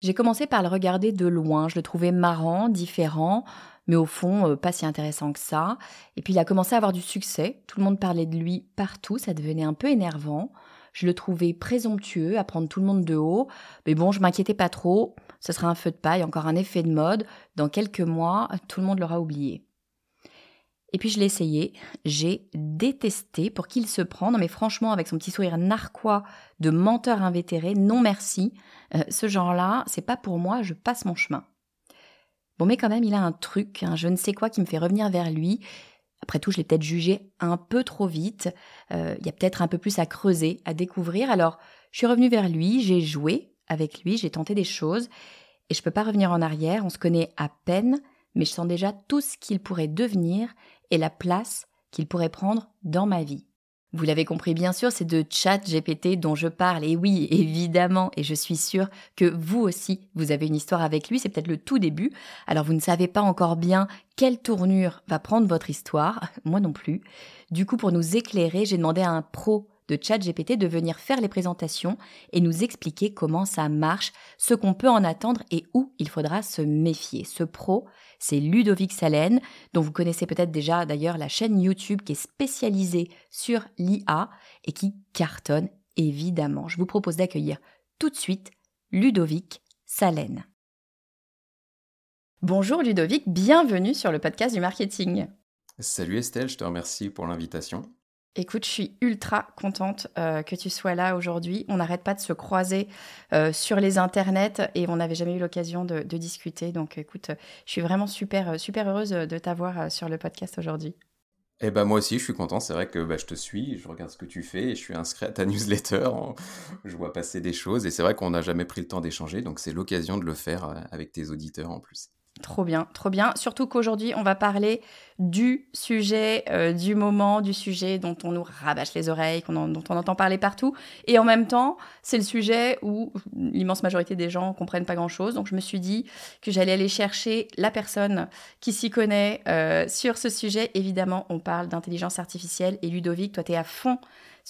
J'ai commencé par le regarder de loin, je le trouvais marrant, différent, mais au fond euh, pas si intéressant que ça. Et puis il a commencé à avoir du succès, tout le monde parlait de lui partout, ça devenait un peu énervant. Je le trouvais présomptueux à prendre tout le monde de haut, mais bon, je m'inquiétais pas trop, ce sera un feu de paille, encore un effet de mode, dans quelques mois, tout le monde l'aura oublié. Et puis je l'ai essayé, j'ai détesté pour qu'il se prenne, mais franchement avec son petit sourire narquois de menteur invétéré, non merci, euh, ce genre-là, c'est pas pour moi, je passe mon chemin. Bon mais quand même il a un truc, un je ne sais quoi qui me fait revenir vers lui. Après tout, je l'ai peut-être jugé un peu trop vite, euh, il y a peut-être un peu plus à creuser, à découvrir, alors je suis revenue vers lui, j'ai joué avec lui, j'ai tenté des choses, et je peux pas revenir en arrière, on se connaît à peine, mais je sens déjà tout ce qu'il pourrait devenir et la place qu'il pourrait prendre dans ma vie. Vous l'avez compris bien sûr, c'est de chat GPT dont je parle. Et oui, évidemment, et je suis sûre que vous aussi, vous avez une histoire avec lui, c'est peut-être le tout début. Alors vous ne savez pas encore bien quelle tournure va prendre votre histoire, moi non plus. Du coup, pour nous éclairer, j'ai demandé à un pro de ChatGPT de venir faire les présentations et nous expliquer comment ça marche, ce qu'on peut en attendre et où il faudra se méfier. Ce pro, c'est Ludovic Salen, dont vous connaissez peut-être déjà d'ailleurs la chaîne YouTube qui est spécialisée sur l'IA et qui cartonne évidemment. Je vous propose d'accueillir tout de suite Ludovic Salen. Bonjour Ludovic, bienvenue sur le podcast du marketing. Salut Estelle, je te remercie pour l'invitation. Écoute, je suis ultra contente euh, que tu sois là aujourd'hui. On n'arrête pas de se croiser euh, sur les internets et on n'avait jamais eu l'occasion de, discuter. Donc, écoute, je suis vraiment super, euh, super heureuse de t'avoir sur le podcast aujourd'hui. Eh ben moi aussi, je suis content. C'est vrai que bah, je te suis, je regarde ce que tu fais et je suis inscrit à ta newsletter. Je vois passer des choses et c'est vrai qu'on n'a jamais pris le temps d'échanger, donc c'est l'occasion de le faire avec tes auditeurs en plus. Trop bien, trop bien. Surtout qu'aujourd'hui, on va parler du sujet euh, du moment, du sujet dont on nous rabâche les oreilles, dont on entend parler partout. Et en même temps, c'est le sujet où l'immense majorité des gens comprennent pas grand-chose. Donc je me suis dit que j'allais aller chercher la personne qui s'y connaît euh, sur ce sujet. Évidemment, on parle d'intelligence artificielle. Et Ludovic, toi, tu es à fond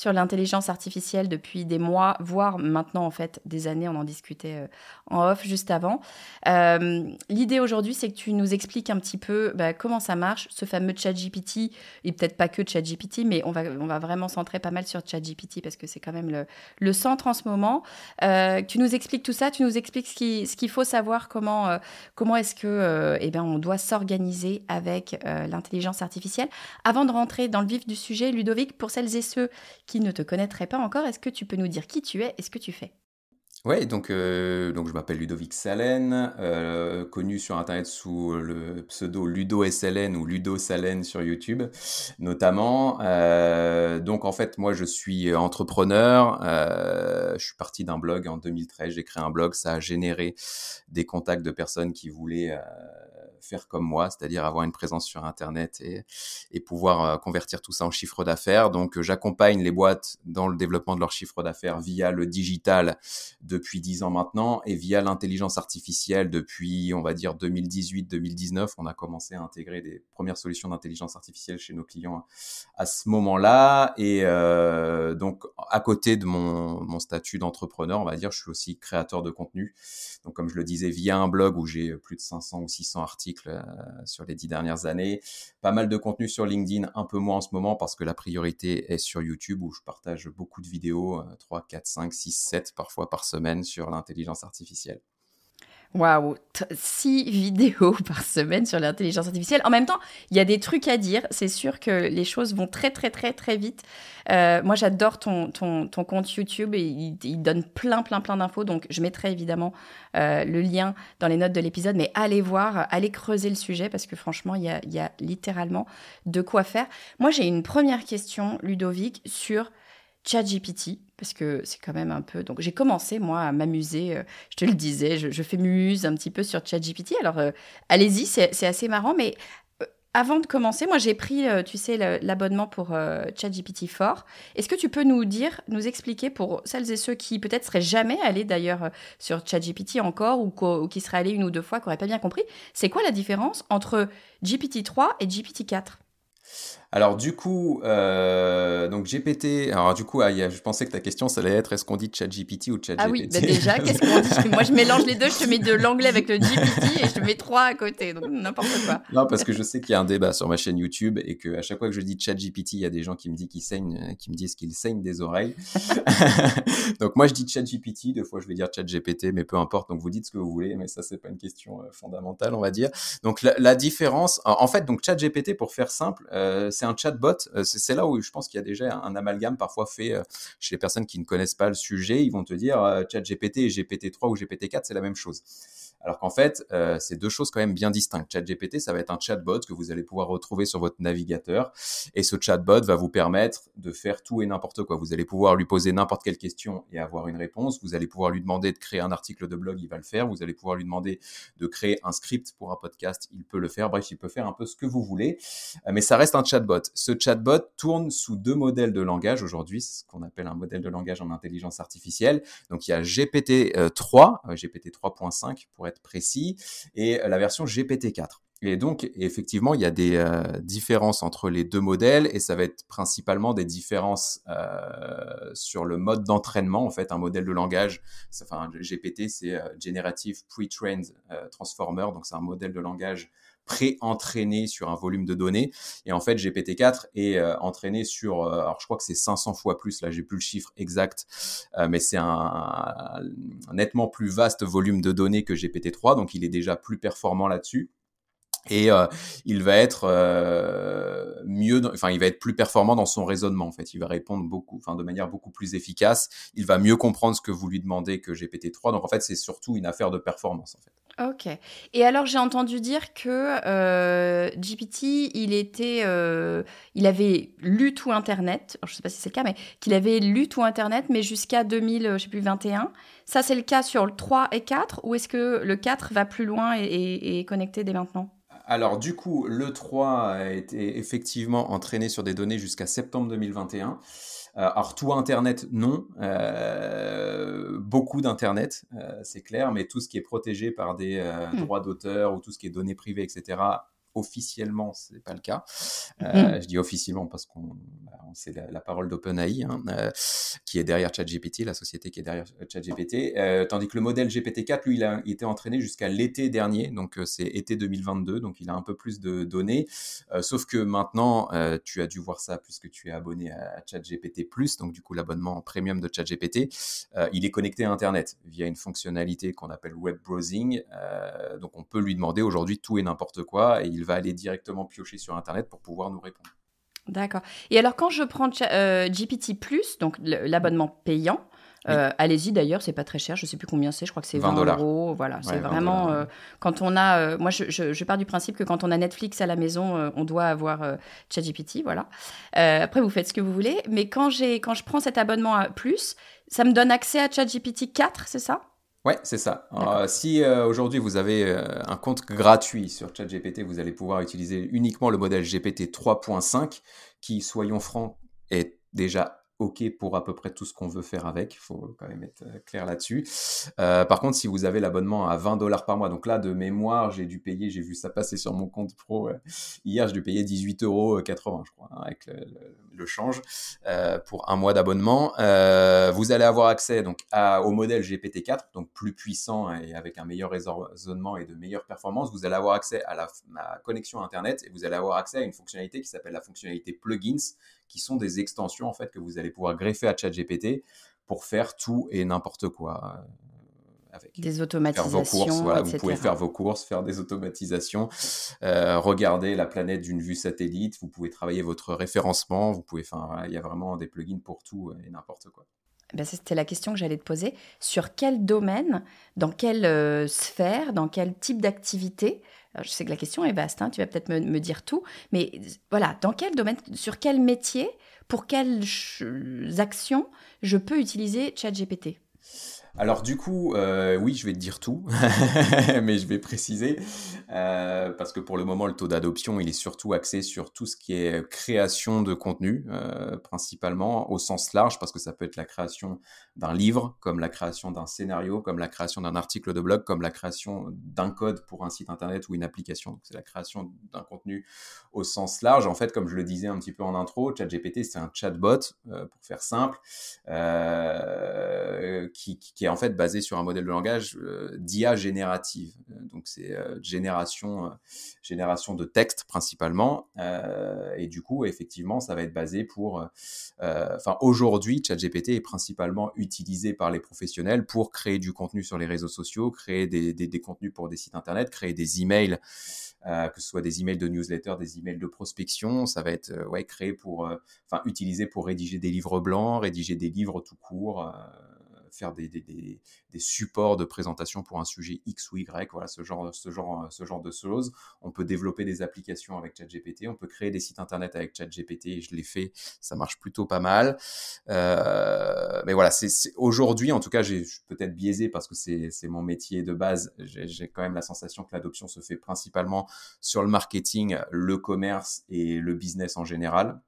sur l'intelligence artificielle depuis des mois, voire maintenant en fait des années. On en discutait euh, en off juste avant. Euh, l'idée aujourd'hui, c'est que tu nous expliques un petit peu bah, comment ça marche, ce fameux ChatGPT, et peut-être pas que ChatGPT, mais on va, on va vraiment centrer pas mal sur ChatGPT parce que c'est quand même le, le, centre en ce moment. Euh, tu nous expliques tout ça, tu nous expliques ce qu'il faut savoir, comment, comment est-ce que eh bien, on doit s'organiser avec l'intelligence artificielle. Avant de rentrer dans le vif du sujet, Ludovic, pour celles et ceux qui ne te connaîtraient pas encore, est-ce que tu peux nous dire qui tu es et ce que tu fais? Ouais, donc, euh, donc je m'appelle Ludovic Salen, euh, connu sur Internet sous le pseudo Ludo SLN ou Ludo Salen sur YouTube, notamment. Euh, donc en fait, moi je suis entrepreneur. je suis parti d'un blog en 2013. J'ai créé un blog, ça a généré des contacts de personnes qui voulaient faire comme moi, c'est-à-dire avoir une présence sur Internet et, pouvoir euh, convertir tout ça en chiffre d'affaires. Donc, euh, j'accompagne les boîtes dans le développement de leur chiffre d'affaires via le digital depuis 10 ans maintenant et via l'intelligence artificielle depuis, on va dire, 2018-2019. On a commencé à intégrer des premières solutions d'intelligence artificielle chez nos clients à ce moment-là. Et euh, donc, à côté de mon, mon statut d'entrepreneur, on va dire, je suis aussi créateur de contenu. Donc, comme je le disais, via un blog où j'ai plus de 500 ou 600 articles euh, sur les dix dernières années. Pas mal de contenu sur LinkedIn, un peu moins en ce moment parce que la priorité est sur YouTube où je partage beaucoup de vidéos, 3, 4, 5, 6, 7 parfois par semaine sur l'intelligence artificielle. Waouh, six vidéos par semaine sur l'intelligence artificielle. En même temps, il y a des trucs à dire. C'est sûr que les choses vont très, très, très, très vite. Euh, moi, j'adore ton, ton, ton, compte YouTube et il, donne plein, plein, plein d'infos. Donc, je mettrai évidemment euh, le lien dans les notes de l'épisode. Mais allez voir, allez creuser le sujet parce que franchement, il y a, il y a littéralement de quoi faire. Moi, j'ai une première question, Ludovic, sur ChatGPT, parce que c'est quand même un peu. Donc, j'ai commencé, moi, à m'amuser. euh, je te le disais, je, fais muse un petit peu sur ChatGPT. Alors, euh, allez-y, c'est assez marrant. Mais euh, avant de commencer, moi, j'ai pris, tu sais, l'abonnement pour ChatGPT 4. Est-ce que tu peux nous dire, nous expliquer pour celles et ceux qui peut-être seraient jamais allés d'ailleurs sur ChatGPT encore ou, ou qui seraient allés une ou deux fois, qui n'auraient pas bien compris, c'est quoi la différence entre GPT 3 et GPT 4 Alors du coup, euh, donc GPT, alors du coup, ah, il y a- je pensais que ta question, ça allait être est-ce qu'on dit ChatGPT ou ChatGPT Ah oui, bah déjà, qu'est-ce qu'on dit? Moi, je mélange les deux, je te mets de l'anglais avec le GPT et je te mets trois à côté, donc n'importe quoi. Non, parce que je sais qu'il y a un débat sur ma chaîne YouTube et que à chaque fois que je dis ChatGPT, il y a des gens qui me disent qu'ils saignent, euh, qui me disent qu'ils saignent des oreilles. donc moi je dis ChatGPT, deux fois je vais dire ChatGPT, mais peu importe. Donc vous dites ce que vous voulez, mais ça c'est pas une question euh, fondamentale, on va dire. Donc la, la différence, en en fait, donc ChatGPT pour faire simple, euh, c'est un chatbot. Euh, c'est là où je pense qu'il y a déjà un, amalgame parfois fait euh, chez les personnes qui ne connaissent pas le sujet. Ils vont te dire euh, ChatGPT et GPT-3 ou GPT-4, c'est la même chose. Alors qu'en fait, euh, c'est deux choses quand même bien distinctes. ChatGPT, ça va être un chatbot que vous allez pouvoir retrouver sur votre navigateur. Et ce chatbot va vous permettre de faire tout et n'importe quoi. Vous allez pouvoir lui poser n'importe quelle question et avoir une réponse. Vous allez pouvoir lui demander de créer un article de blog, il va le faire. Vous allez pouvoir lui demander de créer un script pour un podcast, il peut le faire. Bref, il peut faire un peu ce que vous voulez. Euh, Mais ça reste un chatbot. Ce chatbot tourne sous deux modèles de langage aujourd'hui. Ce qu'on appelle un modèle de langage en intelligence artificielle. Donc il y a GPT-3, euh, GPT 3.5 pour être précis, et la version GPT-4. Et donc, effectivement, il y a des euh, différences entre les deux modèles, et ça va être principalement des différences euh, sur le mode d'entraînement. En fait, un modèle de langage, enfin, GPT, c'est euh, Generative Pre-trained Transformer, donc c'est un modèle de langage pré-entraîné sur un volume de données. Et en fait, GPT-4 est euh, entraîné sur, euh, alors je crois que c'est 500 fois plus, là j'ai plus le chiffre exact, euh, mais c'est un, un nettement plus vaste volume de données que GPT-3, donc il est déjà plus performant là-dessus. Et euh, il va être euh, mieux, enfin il va être plus performant dans son raisonnement en fait. Il va répondre beaucoup, enfin de manière beaucoup plus efficace. Il va mieux comprendre ce que vous lui demandez que GPT-3. Donc en fait c'est surtout une affaire de performance en fait. Ok. Et alors, j'ai entendu dire que euh, GPT, il était, il avait lu tout Internet. Alors, je sais pas si c'est le cas, mais qu'il avait lu tout Internet, mais jusqu'à 2000, euh, je sais plus 21. Ça, c'est le cas sur le 3 et 4, ou est-ce que le 4 va plus loin et est connecté dès maintenant? Alors du coup, le 3 a été effectivement entraîné sur des données jusqu'à septembre 2021. Euh, alors tout Internet, non. Euh, beaucoup d'Internet, euh, c'est clair, mais tout ce qui est protégé par des Hmm. droits d'auteur ou tout ce qui est données privées, etc., officiellement, c'est pas le cas. Euh, Je dis officiellement parce qu'on bah, on- c'est la, la parole d'OpenAI hein, euh, qui est derrière ChatGPT, la société qui est derrière ChatGPT, euh, tandis que le modèle GPT-4, lui, il a était entraîné jusqu'à l'été dernier, donc c'est été 2022, donc il a un peu plus de données. Sauf que maintenant, tu as dû voir ça puisque tu es abonné à, ChatGPT+, donc du coup l'abonnement premium de ChatGPT, il est connecté à Internet via une fonctionnalité qu'on appelle web browsing. Donc on peut lui demander aujourd'hui tout et n'importe quoi et il va aller directement piocher sur Internet pour pouvoir nous répondre. D'accord. Et alors, quand je prends euh, GPT, donc l'abonnement payant, euh, allez-y d'ailleurs, c'est pas très cher, je sais plus combien c'est, je crois que c'est 20 20 dollars. euros. Voilà, c'est 20 vraiment. euh, quand on a. euh, moi, je, je- je pars du principe que quand on a Netflix à la maison, on doit avoir ChatGPT, voilà. Après, vous faites ce que vous voulez, mais quand, j'ai, quand je prends cet abonnement à plus, ça me donne accès à ChatGPT 4, c'est ça? Ouais, c'est ça. Euh, si euh, aujourd'hui vous avez euh, un compte gratuit sur ChatGPT, vous allez pouvoir utiliser uniquement le modèle GPT 3.5 qui, soyons francs, est déjà OK pour à peu près tout ce qu'on veut faire avec. Il faut quand même être euh, clair là-dessus. Euh, par contre, si vous avez l'abonnement à 20 dollars par mois, donc là, de mémoire, j'ai dû payer, j'ai vu ça passer sur mon compte pro euh, hier, j'ai dû payer 18,80 euros, je crois, hein, avec le, change pour un mois d'abonnement. Vous allez avoir accès donc au modèle GPT-4, donc plus puissant et avec un meilleur raisonnement et de meilleures performances. Vous allez avoir accès à la connexion Internet et vous allez avoir accès à une fonctionnalité qui s'appelle la fonctionnalité plugins, qui sont des extensions en fait que vous allez pouvoir greffer à ChatGPT pour faire tout et n'importe quoi euh, avec Des faire vos automatisations, courses, voilà, etc. vous pouvez faire vos courses, faire des automatisations, euh, regarder la planète d'une vue satellite, vous pouvez travailler votre référencement, vous pouvez, enfin, voilà, il y a vraiment des plugins pour tout et n'importe quoi. ben, C'était la question que j'allais te poser. Sur quel domaine, dans quelle euh, sphère, dans quel type d'activité Je sais que la question est vaste, hein, tu vas peut-être me, dire tout, mais voilà, dans quel domaine, sur quel métier, pour quelles actions je peux utiliser ChatGPT alors du coup, euh, oui, je vais te dire tout, mais je vais préciser, euh, parce que pour le moment, le taux d'adoption, il est surtout axé sur tout ce qui est création de contenu, euh, principalement au sens large, parce que ça peut être la création d'un livre, comme la création d'un scénario, comme la création d'un article de blog, comme la création d'un code pour un site internet ou une application. Donc c'est la création d'un contenu au sens large. En fait, comme je le disais un petit peu en intro, ChatGPT, c'est un chatbot, pour faire simple, qui, qui qui est en fait basé sur un modèle de langage euh, d'IA générative. Euh, donc c'est euh, génération, génération de texte principalement. et du coup, effectivement, ça va être basé pour... Enfin, aujourd'hui, ChatGPT est principalement utilisé par les professionnels pour créer du contenu sur les réseaux sociaux, créer des, des, contenus pour des sites internet, créer des emails. que ce soit des emails de newsletter, des emails de prospection, ça va être ouais, créé pour, enfin, utilisé pour rédiger des livres blancs, rédiger des livres tout court, faire des, supports de présentation pour un sujet X ou Y, voilà, ce genre, ce, genre, ce genre de choses. On peut développer des applications avec ChatGPT, on peut créer des sites internet avec ChatGPT, et je l'ai fait, ça marche plutôt pas mal. Euh, mais voilà, c'est aujourd'hui, en tout cas, j'ai peut-être biaisé parce que c'est mon métier de base. J'ai quand même la sensation que l'adoption se fait principalement sur le marketing, le commerce et le business en général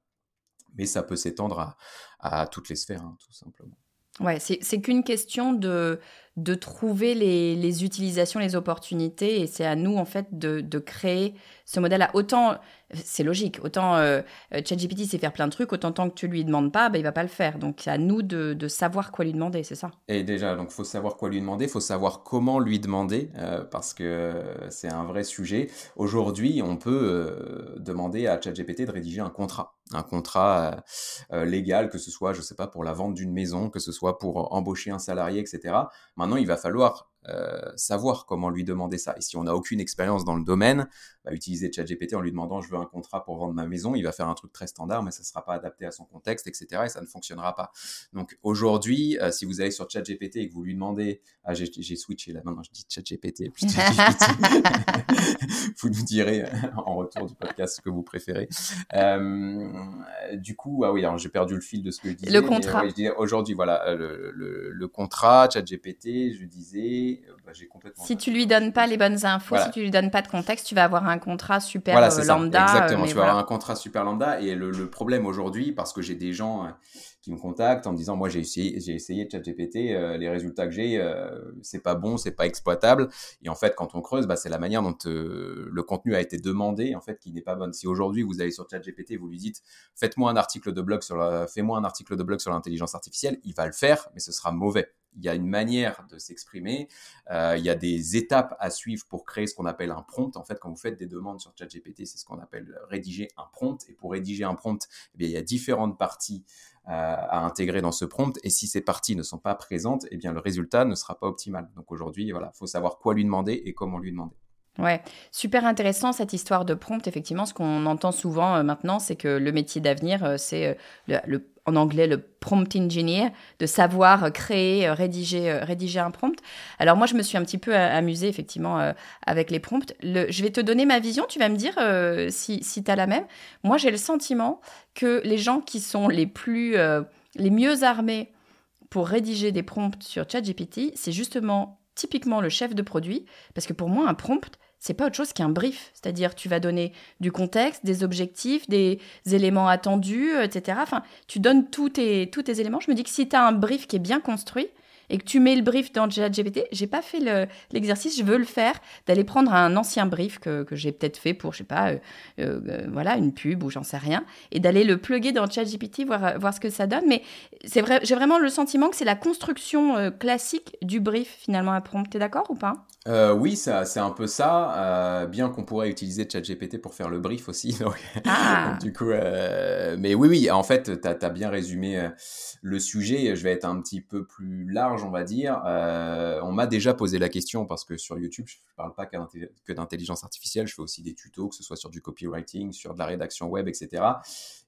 mais ça peut s'étendre à, à, toutes les sphères, hein, tout simplement. Ouais, c'est qu'une question de, de trouver les, les, utilisations, les opportunités, et c'est à nous, en fait, de, de créer ce modèle-là. Autant, c'est logique, autant euh, ChatGPT sait faire plein de trucs, autant tant que tu lui demandes pas, bah, il va pas le faire. Donc, c'est à nous de, de, savoir quoi lui demander, c'est ça Et déjà, donc, faut savoir quoi lui demander, faut savoir comment lui demander, euh, parce que c'est un vrai sujet. Aujourd'hui, on peut euh, demander à ChatGPT de rédiger un contrat un contrat légal, que ce soit, je sais pas, pour la vente d'une maison, que ce soit pour embaucher un salarié, etc. Maintenant, il va falloir euh, savoir comment lui demander ça. Et si on n'a aucune expérience dans le domaine, bah, utiliser ChatGPT en lui demandant je veux un contrat pour vendre ma maison, il va faire un truc très standard, mais ça ne sera pas adapté à son contexte, etc. Et ça ne fonctionnera pas. Donc aujourd'hui, euh, si vous allez sur ChatGPT et que vous lui demandez, ah j'ai switché là, maintenant je dis ChatGPT, plus ChatGPT, vous nous direz en retour du podcast ce que vous préférez. Euh, du coup, ah oui, j'ai perdu le fil de ce que je disais. Le contrat. aujourd'hui, voilà, le, le, le contrat, ChatGPT, je disais euh, bah, si tu lui donnes pas les bonnes infos, si tu lui donnes pas de contexte, tu vas avoir un contrat super euh, lambda. Exactement, tu vas avoir un contrat super lambda. Et le, problème aujourd'hui, parce que j'ai des gens euh, qui me contactent en me disant moi j'ai essayé j'ai essayé ChatGPT les résultats que j'ai c'est pas bon c'est pas exploitable. Et en fait quand on creuse bah, c'est la manière dont le contenu a été demandé en fait qui n'est pas bonne. Si aujourd'hui vous allez sur ChatGPT vous lui dites faites-moi un article de blog sur fais-moi un article de blog sur l'intelligence artificielle il va le faire mais ce sera mauvais il y a une manière de s'exprimer, euh, il y a des étapes à suivre pour créer ce qu'on appelle un prompt. En fait, quand vous faites des demandes sur ChatGPT, c'est ce qu'on appelle rédiger un prompt. Et pour rédiger un prompt, eh il y a différentes parties euh, à intégrer dans ce prompt. Et si ces parties ne sont pas présentes, eh bien, le résultat ne sera pas optimal. Donc aujourd'hui, voilà, faut savoir quoi lui demander et comment lui demander. Ouais, super intéressant cette histoire de prompt. Effectivement, ce qu'on entend souvent euh, maintenant, c'est que le métier d'avenir, c'est le en anglais le prompt engineer, de savoir créer, euh, rédiger, euh, rédiger un prompt. Alors moi, je me suis un petit peu euh, amusée effectivement avec les prompts. Je vais te donner ma vision, tu vas me dire si, si tu as la même. Moi, j'ai le sentiment que les gens qui sont les plus, les mieux armés pour rédiger des prompts sur ChatGPT, c'est justement typiquement le chef de produit, parce que pour moi, un prompt, c'est pas autre chose qu'un brief. C'est-à-dire, tu vas donner du contexte, des objectifs, des éléments attendus, etc. Enfin, tu donnes tous tes, tous tes éléments. Je me dis que si tu as un brief qui est bien construit et que tu mets le brief dans ChatGPT, j'ai pas fait l'exercice, je veux le faire, d'aller prendre un ancien brief que, j'ai peut-être fait pour, je sais pas, euh, euh, voilà, une pub ou j'en sais rien, et d'aller le plugger dans ChatGPT, voir, voir ce que ça donne. Mais c'est vrai, j'ai vraiment le sentiment que c'est la construction euh, classique du brief, finalement, à prompt. T'es d'accord ou pas? Euh, oui, c'est un peu ça. Euh, bien qu'on pourrait utiliser ChatGPT pour faire le brief aussi. ah. du coup, euh, mais oui, oui, en fait, tu as, bien résumé le sujet. Je vais être un petit peu plus large, on va dire. on m'a déjà posé la question parce que sur YouTube, je ne parle pas que d'intelligence artificielle. Je fais aussi des tutos, que ce soit sur du copywriting, sur de la rédaction web, etc.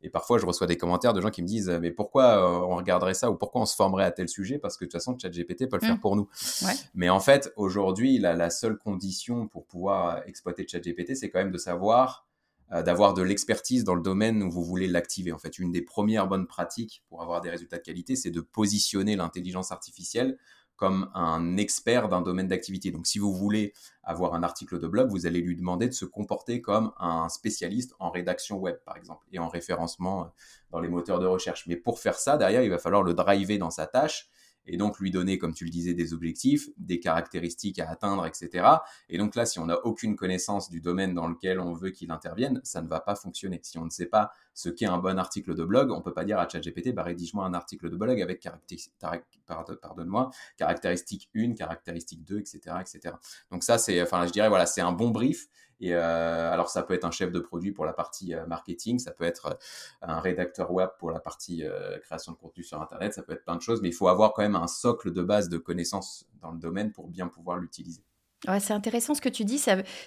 Et parfois, je reçois des commentaires de gens qui me disent Mais pourquoi on regarderait ça ou pourquoi on se formerait à tel sujet? Parce que de toute façon, ChatGPT peut le faire mmh. pour nous. Mais en fait, aujourd'hui, la, seule condition pour pouvoir exploiter ChatGPT, c'est quand même de savoir, euh, d'avoir de l'expertise dans le domaine où vous voulez l'activer. En fait, une des premières bonnes pratiques pour avoir des résultats de qualité, c'est de positionner l'intelligence artificielle comme un expert d'un domaine d'activité. Donc, si vous voulez avoir un article de blog, vous allez lui demander de se comporter comme un spécialiste en rédaction web, par exemple, et en référencement euh, dans les moteurs de recherche. Mais pour faire ça, derrière, il va falloir le driver dans sa tâche et donc lui donner, comme tu le disais, des objectifs, des caractéristiques à atteindre, etc. Et donc là, si on n'a aucune connaissance du domaine dans lequel on veut qu'il intervienne, ça ne va pas fonctionner. Si on ne sait pas ce qu'est un bon article de blog, on peut pas dire à ChatGPT, bah, rédige-moi un article de blog avec pardonne-moi, caractéristique 1, caractéristique 2, etc., etc. Donc ça, c'est, enfin, je dirais, voilà, c'est un bon brief et euh, alors, ça peut être un chef de produit pour la partie euh, marketing, ça peut être euh, un rédacteur web pour la partie création de contenu sur Internet, ça peut être plein de choses, mais il faut avoir quand même un socle de base de connaissances dans le domaine pour bien pouvoir l'utiliser c'est intéressant ce que tu dis.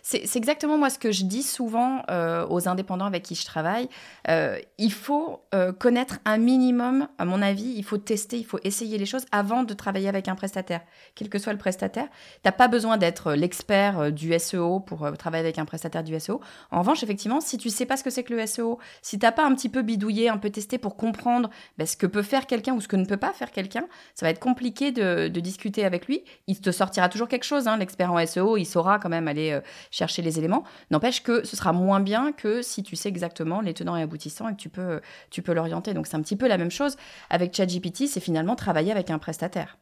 C'est exactement moi ce que je dis souvent euh, aux indépendants avec qui je travaille. Euh, il faut euh, connaître un minimum, à mon avis, il faut tester, il faut essayer les choses avant de travailler avec un prestataire, quel que soit le prestataire. Tu n'as pas besoin d'être l'expert du SEO pour travailler avec un prestataire du SEO. En revanche, effectivement, si tu sais pas ce que c'est que le SEO, si tu n'as pas un petit peu bidouillé, un peu testé pour comprendre ben, ce que peut faire quelqu'un ou ce que ne peut pas faire quelqu'un, ça va être compliqué de, discuter avec lui. Il te sortira toujours quelque chose, hein, l'expert en SEO, il saura quand même aller euh, chercher les éléments. N'empêche que ce sera moins bien que si tu sais exactement les tenants et aboutissants et que tu peux, tu peux l'orienter. Donc c'est un petit peu la même chose avec ChatGPT, c'est finalement travailler avec un prestataire.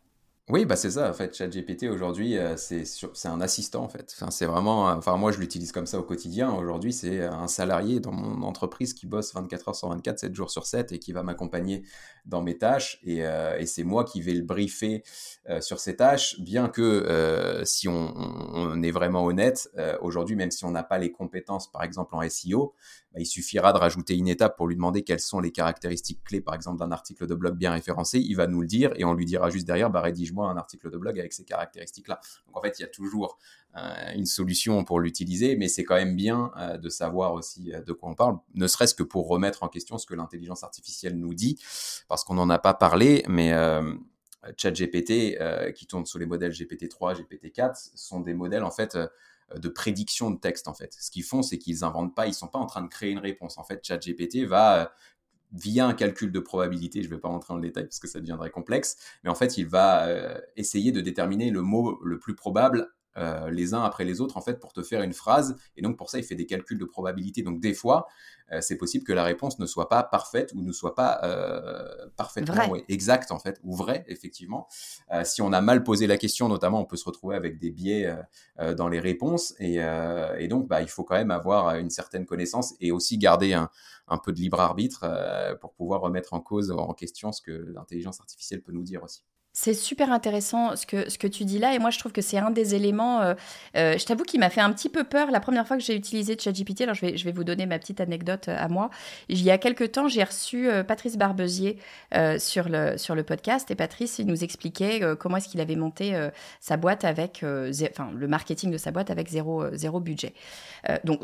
Oui, bah c'est ça, en fait, ChatGPT aujourd'hui, euh, c'est un assistant, en fait. C'est vraiment, enfin, moi, je l'utilise comme ça au quotidien. Aujourd'hui, c'est un salarié dans mon entreprise qui bosse 24 heures sur 24, 7 jours sur 7 et qui va m'accompagner dans mes tâches. Et, euh, c'est moi qui vais le briefer euh, sur ces tâches, bien que si on, est vraiment honnête, aujourd'hui, même si on n'a pas les compétences, par exemple, en SEO, bah, il suffira de rajouter une étape pour lui demander quelles sont les caractéristiques clés, par exemple, d'un article de blog bien référencé. Il va nous le dire et on lui dira juste derrière, bah, rédige-moi un article de blog avec ces caractéristiques-là. Donc en fait, il y a toujours euh, une solution pour l'utiliser, mais c'est quand même bien euh, de savoir aussi euh, de quoi on parle, ne serait-ce que pour remettre en question ce que l'intelligence artificielle nous dit, parce qu'on n'en a pas parlé, mais ChatGPT, qui tourne sous les modèles GPT-3, GPT-4, sont des modèles en fait de prédiction de texte en fait. Ce qu'ils font, c'est qu'ils inventent pas, ils sont pas en train de créer une réponse. En fait, ChatGPT va euh, via un calcul de probabilité, je ne vais pas rentrer dans le détail parce que ça deviendrait complexe, mais en fait, il va euh, essayer de déterminer le mot le plus probable euh, les uns après les autres en fait pour te faire une phrase. Et donc pour ça il fait des calculs de probabilité. Donc des fois euh, c'est possible que la réponse ne soit pas parfaite ou ne soit pas euh, parfaitement exacte en fait ou vrai effectivement. Si on a mal posé la question notamment on peut se retrouver avec des biais dans les réponses. Et, donc bah, il faut quand même avoir une certaine connaissance et aussi garder un, un peu de libre arbitre pour pouvoir remettre en cause en question ce que l'intelligence artificielle peut nous dire aussi. C'est super intéressant ce que, ce tu dis là, et moi je trouve que c'est un des éléments, euh, euh, je t'avoue qu'il m'a fait un petit peu peur la première fois que j'ai utilisé ChatGPT, alors je vais, vous donner ma petite anecdote euh, à moi. Il y a quelques temps, j'ai reçu Patrice Barbezier sur, le, sur le podcast, et Patrice il nous expliquait comment est-ce qu'il avait monté sa boîte avec, enfin le marketing de sa boîte avec zéro, zéro budget. donc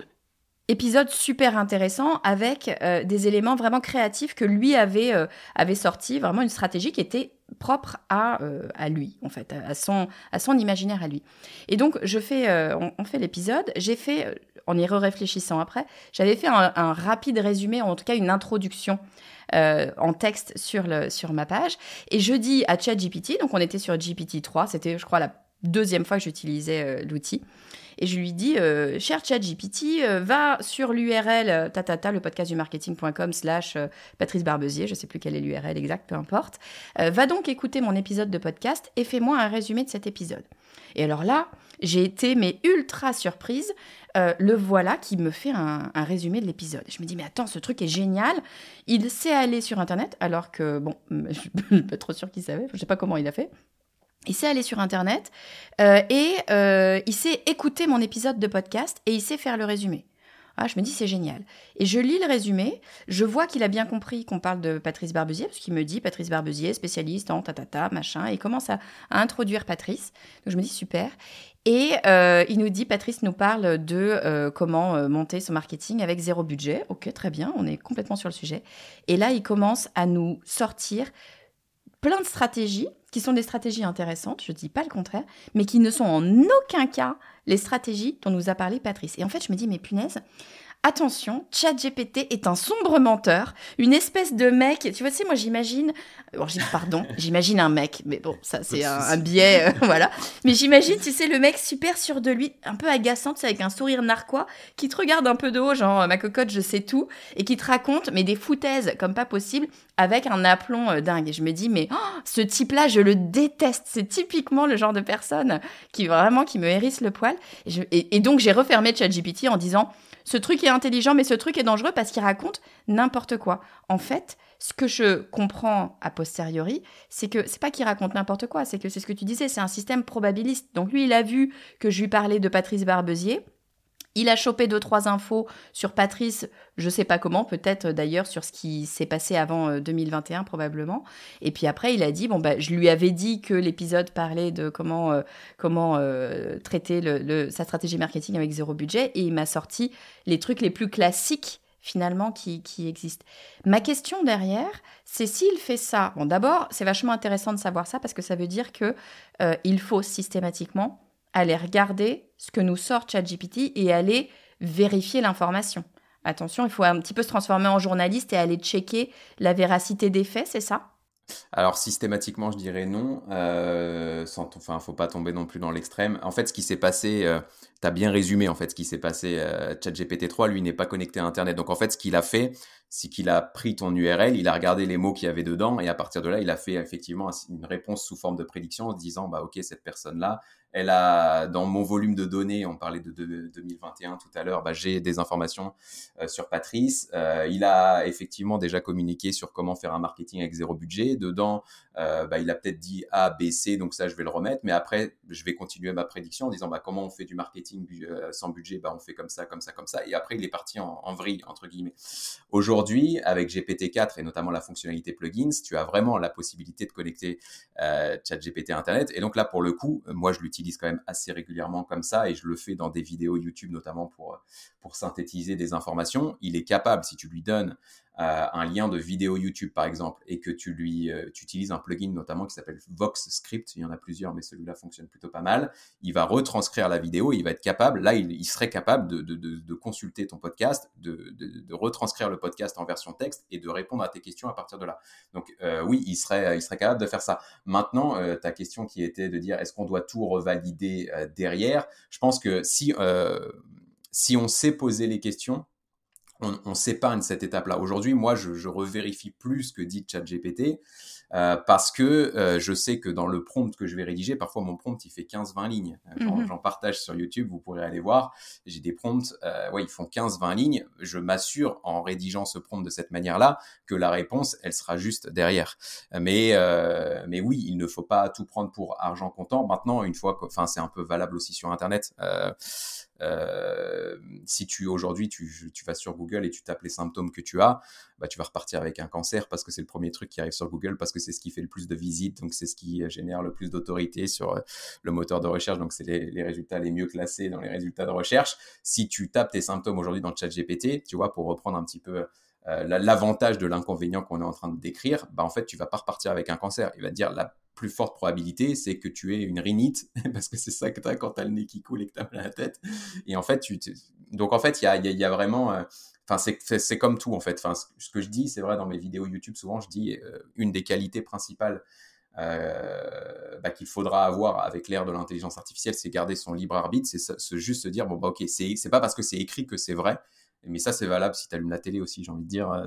épisode super intéressant avec des éléments vraiment créatifs que lui avait, avait sorti, vraiment une stratégie qui était propre à, euh, à lui, en fait, à son, à son imaginaire à lui. Et donc, je fais, euh, on, fait l'épisode, j'ai fait, euh, en y réfléchissant après, j'avais fait un, rapide résumé, en tout cas une introduction en texte sur, le, sur ma page, et je dis à ChatGPT, donc on était sur GPT-3, c'était, je crois, la deuxième fois que j'utilisais l'outil, et je lui dis, euh, cher ChatGPT, euh, va sur l'URL euh, tatata, le podcast du marketing.com slash Patrice Barbezier, je ne sais plus quelle est l'URL exact, peu importe. va donc écouter mon épisode de podcast et fais-moi un résumé de cet épisode. Et alors là, j'ai été mais ultra surprise. le voilà qui me fait un, résumé de l'épisode. Je me dis, mais attends, ce truc est génial. Il sait aller sur Internet, alors que, bon, je suis pas trop sûre qu'il savait. Je ne sais pas comment il a fait. Il sait aller sur Internet et il sait écouter mon épisode de podcast et il sait faire le résumé. Ah, je me dis, c'est génial. Et je lis le résumé, je vois qu'il a bien compris qu'on parle de Patrice Barbezier, parce qu'il me dit Patrice Barbezier, spécialiste en tatata, machin, et il commence à, introduire Patrice. Donc je me dis, super. Et euh, il nous dit, Patrice nous parle de euh, comment euh, monter son marketing avec zéro budget. Ok, très bien, on est complètement sur le sujet. Et là, il commence à nous sortir plein de stratégies qui sont des stratégies intéressantes, je ne dis pas le contraire, mais qui ne sont en aucun cas les stratégies dont nous a parlé Patrice. Et en fait, je me dis, mais punaise, attention, ChatGPT est un sombre menteur, une espèce de mec. Tu vois, tu sais, moi j'imagine, pardon, j'imagine un mec, mais bon, ça c'est un, biais, euh, voilà. Mais j'imagine, tu sais, le mec super sûr de lui, un peu agaçant, tu sais, avec un sourire narquois, qui te regarde un peu de haut, genre ma cocotte, je sais tout, et qui te raconte, mais des foutaises comme pas possible, avec un aplomb euh, dingue. Et je me dis, mais oh, ce type-là, je le déteste. C'est typiquement le genre de personne qui vraiment qui me hérisse le poil. Et, et donc j'ai refermé ChatGPT en disant ce truc est intelligent, mais ce truc est dangereux parce qu'il raconte n'importe quoi. En fait, ce que je comprends a posteriori, c'est que c'est pas qu'il raconte n'importe quoi, c'est que c'est ce que tu disais, c'est un système probabiliste. Donc lui, il a vu que je lui parlais de Patrice Barbezier. Il a chopé deux, trois infos sur Patrice, je sais pas comment, peut-être d'ailleurs sur ce qui s'est passé avant 2021 euh, probablement. Et puis après, il a dit, bon, bah, je lui avais dit que l'épisode parlait de comment, euh, comment euh, traiter sa stratégie marketing avec zéro budget, et il m'a sorti les trucs les plus classiques finalement qui, qui existent. Ma question derrière, c'est s'il fait ça. Bon, d'abord, c'est vachement intéressant de savoir ça parce que ça veut dire que il faut systématiquement aller regarder ce que nous sort ChatGPT et aller vérifier l'information. Attention, il faut un petit peu se transformer en journaliste et aller checker la véracité des faits, c'est ça? Alors systématiquement, je dirais non. Euh, sans, enfin, faut pas tomber non plus dans l'extrême. En fait, ce qui s'est passé, euh, tu as bien résumé en fait ce qui s'est passé. Euh, ChatGPT 3, lui, n'est pas connecté à Internet. Donc en fait, ce qu'il a fait, c'est qu'il a pris ton URL, il a regardé les mots qu'il y avait dedans, et à partir de là, il a fait effectivement une réponse sous forme de prédiction en disant, bah ok, cette personne-là, elle a, dans mon volume de données, on parlait de, 2021 tout à l'heure, bah, j'ai des informations euh, sur Patrice. Euh, il a effectivement déjà communiqué sur comment faire un marketing avec zéro budget. Dedans, euh, bah, il a peut-être dit A, B, C, donc ça, je vais le remettre. Mais après, je vais continuer ma prédiction en disant bah, comment on fait du marketing sans budget? Bah, on fait comme ça, comme ça, comme ça. Et après, il est parti en, en vrille, entre guillemets. Aujourd'hui, avec GPT-4 et notamment la fonctionnalité plugins, tu as vraiment la possibilité de connecter ChatGPT à Internet. Et donc là, pour le coup, moi, je l'utilise quand même assez régulièrement comme ça et je le fais dans des vidéos YouTube notamment pour, pour synthétiser des informations. Il est capable, si tu lui donnes euh, un lien de vidéo YouTube par exemple et que tu lui euh, tu utilises un plugin notamment qui s'appelle Vox Script, il y en a plusieurs mais celui-là fonctionne plutôt pas mal, il va retranscrire la vidéo, il va être capable, là il, serait capable de, de, de, consulter ton podcast, de, de, retranscrire le podcast en version texte et de répondre à tes questions à partir de là. Donc euh, oui, il serait, il serait capable de faire ça. Maintenant, ta question qui était de dire est-ce qu'on doit tout revalider derrière, je pense que si, si on sait poser les questions, on, s'épargne cette étape-là. Aujourd'hui, moi, je, je, revérifie plus ce que dit ChatGPT euh, parce que euh, je sais que dans le prompt que je vais rédiger, parfois mon prompt il fait 15-20 lignes. Euh, mhm. J'en partage sur YouTube, vous pourrez aller voir. J'ai des prompts, ouais, ils font 15-20 lignes. Je m'assure en rédigeant ce prompt de cette manière-là que la réponse, elle sera juste derrière. Mais, mais oui, il ne faut pas tout prendre pour argent comptant. Maintenant, une fois, enfin, c'est un peu valable aussi sur Internet. Euh, si tu aujourd'hui tu, vas sur Google et tu tapes les symptômes que tu as, bah, tu vas repartir avec un cancer parce que c'est le premier truc qui arrive sur Google, parce que c'est ce qui fait le plus de visites, donc c'est ce qui génère le plus d'autorité sur euh, le moteur de recherche, donc c'est les, résultats les mieux classés dans les résultats de recherche. Si tu tapes tes symptômes aujourd'hui dans le chat GPT, tu vois, pour reprendre un petit peu euh, l'avantage de l'inconvénient qu'on est en train de décrire, bah en fait, tu vas pas repartir avec un cancer. Il va te dire la plus forte probabilité, c'est que tu aies une rhinite, parce que c'est ça que tu as quand tu as le nez qui coule et que tu as mal à la tête. Et en fait, tu, donc en fait, il y a, vraiment. C'est comme tout en fait. Enfin, ce que je dis, c'est vrai dans mes vidéos YouTube, souvent je dis euh, une des qualités principales euh, bah, qu'il faudra avoir avec l'ère de l'intelligence artificielle, c'est garder son libre arbitre, c'est juste se dire bon bah ok, c'est pas parce que c'est écrit que c'est vrai, mais ça, c'est valable si tu allumes la télé aussi, j'ai envie de dire. Euh,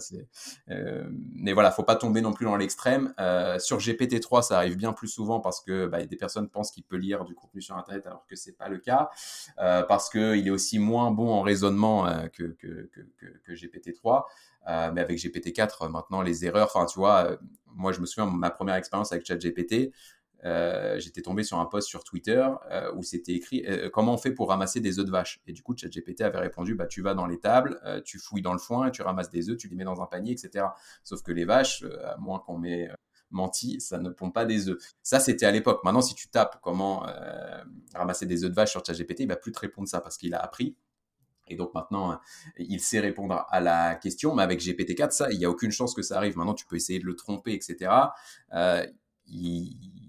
euh, mais voilà, faut pas tomber non plus dans l'extrême. Euh, sur GPT-3, ça arrive bien plus souvent parce que bah, des personnes pensent qu'il peut lire du contenu sur Internet alors que c'est pas le cas. Parce qu'il est aussi moins bon en raisonnement que, que, que, que, GPT-3. mais avec GPT-4, maintenant, les erreurs, enfin, tu vois, moi, je me souviens, ma première expérience avec ChatGPT, j'étais tombé sur un post sur Twitter où c'était écrit comment on fait pour ramasser des œufs de vache? Et du coup, ChatGPT avait répondu bah, tu vas dans les tables, tu fouilles dans le foin, tu ramasses des œufs, tu les mets dans un panier, etc. Sauf que les vaches, à moins qu'on met menti, ça ne pond pas des œufs. Ça, c'était à l'époque. Maintenant, si tu tapes comment ramasser des œufs de vache sur ChatGPT, il va plus te répondre ça parce qu'il a appris et donc maintenant, il sait répondre à la question, mais avec GPT-4, ça, il n'y a aucune chance que ça arrive. Maintenant, tu peux essayer de le tromper, etc. Euh,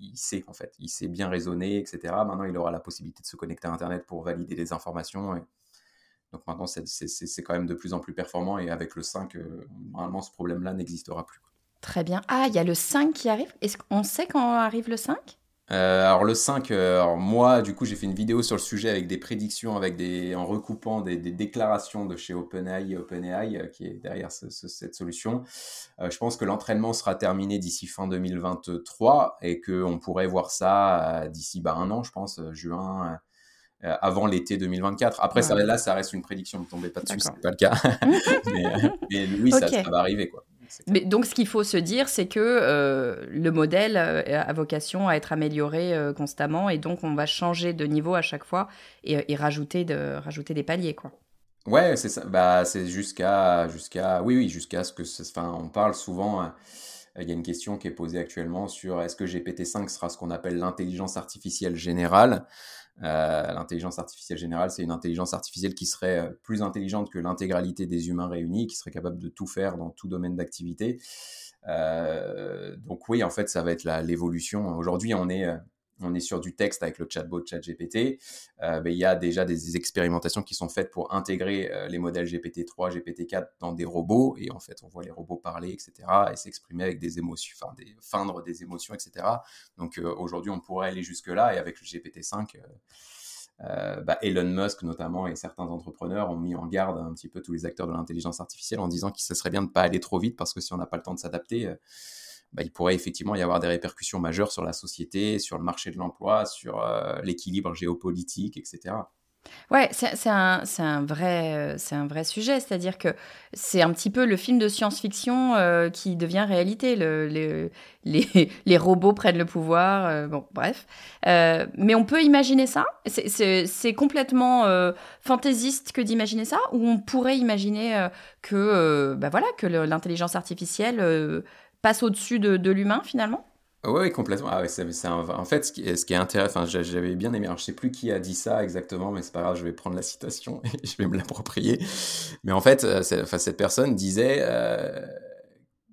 il, sait en fait, il sait bien raisonner, etc. Maintenant, il aura la possibilité de se connecter à Internet pour valider les informations. Donc maintenant, c'est quand même de plus en plus performant et avec le 5, euh, normalement, ce problème-là n'existera plus. Très bien. Ah, il y a le 5 qui arrive. Est-ce qu'on sait quand arrive le 5 euh, alors le 5, euh, alors moi du coup j'ai fait une vidéo sur le sujet avec des prédictions, avec des, en recoupant des, déclarations de chez OpenAI OpenAI euh, qui est derrière cette solution. je pense que l'entraînement sera terminé d'ici fin 2023 et qu'on pourrait voir ça d'ici bah, un an, je pense, juin, avant l'été 2024. Après ça, là ça reste une prédiction, ne tombez pas dessus, c'est pas le cas. mais, oui, ça, ça va arriver quoi. Mais donc, ce qu'il faut se dire, c'est que euh, le modèle euh, a vocation à être amélioré euh, constamment et donc on va changer de niveau à chaque fois et, rajouter, de, rajouter des paliers, quoi. Ouais, c'est ça. Bah, c'est jusqu'à, jusqu'à, oui, oui, jusqu'à ce que, enfin, on parle souvent. Il y a une question qui est posée actuellement sur est-ce que GPT-5 sera ce qu'on appelle l'intelligence artificielle générale? Euh, l'intelligence artificielle générale, c'est une intelligence artificielle qui serait euh, plus intelligente que l'intégralité des humains réunis, qui serait capable de tout faire dans tout domaine d'activité. Euh, donc oui, en fait, ça va être l'évolution. Aujourd'hui, on est on est sur du texte avec le chatbot ChatGPT. Euh, ben, il y a déjà des expérimentations qui sont faites pour intégrer euh, les modèles GPT-3, GPT-4 dans des robots. Et en fait, on voit les robots parler, etc. et s'exprimer avec des émotions, enfin, feindre des émotions, etc. Donc euh, aujourd'hui, on pourrait aller jusque-là. Et avec le GPT-5, bah, Elon Musk notamment et certains entrepreneurs ont mis en garde un petit peu tous les acteurs de l'intelligence artificielle en disant que ce serait bien de ne pas aller trop vite parce que si on n'a pas le temps de s'adapter, bah, il pourrait effectivement y avoir des répercussions majeures sur la société, sur le marché de l'emploi, sur euh, l'équilibre géopolitique, etc. Ouais, c'est un, un, vrai, un vrai sujet. C'est-à-dire que c'est un petit peu le film de science-fiction euh, qui devient réalité. Le, les, les, robots prennent le pouvoir. Euh, bon, bref. mais on peut imaginer ça? C'est complètement fantaisiste que d'imaginer ça? Ou on pourrait imaginer que, bah voilà, que l'intelligence artificielle passe au-dessus de, l'humain finalement? Oui, complètement. Ah en fait, ce qui, est, intéressant, j'avais bien aimé, alors je sais plus qui a dit ça exactement, mais c'est pas grave, je vais prendre la citation et je vais me l'approprier. Mais en fait, euh, cette personne disait euh,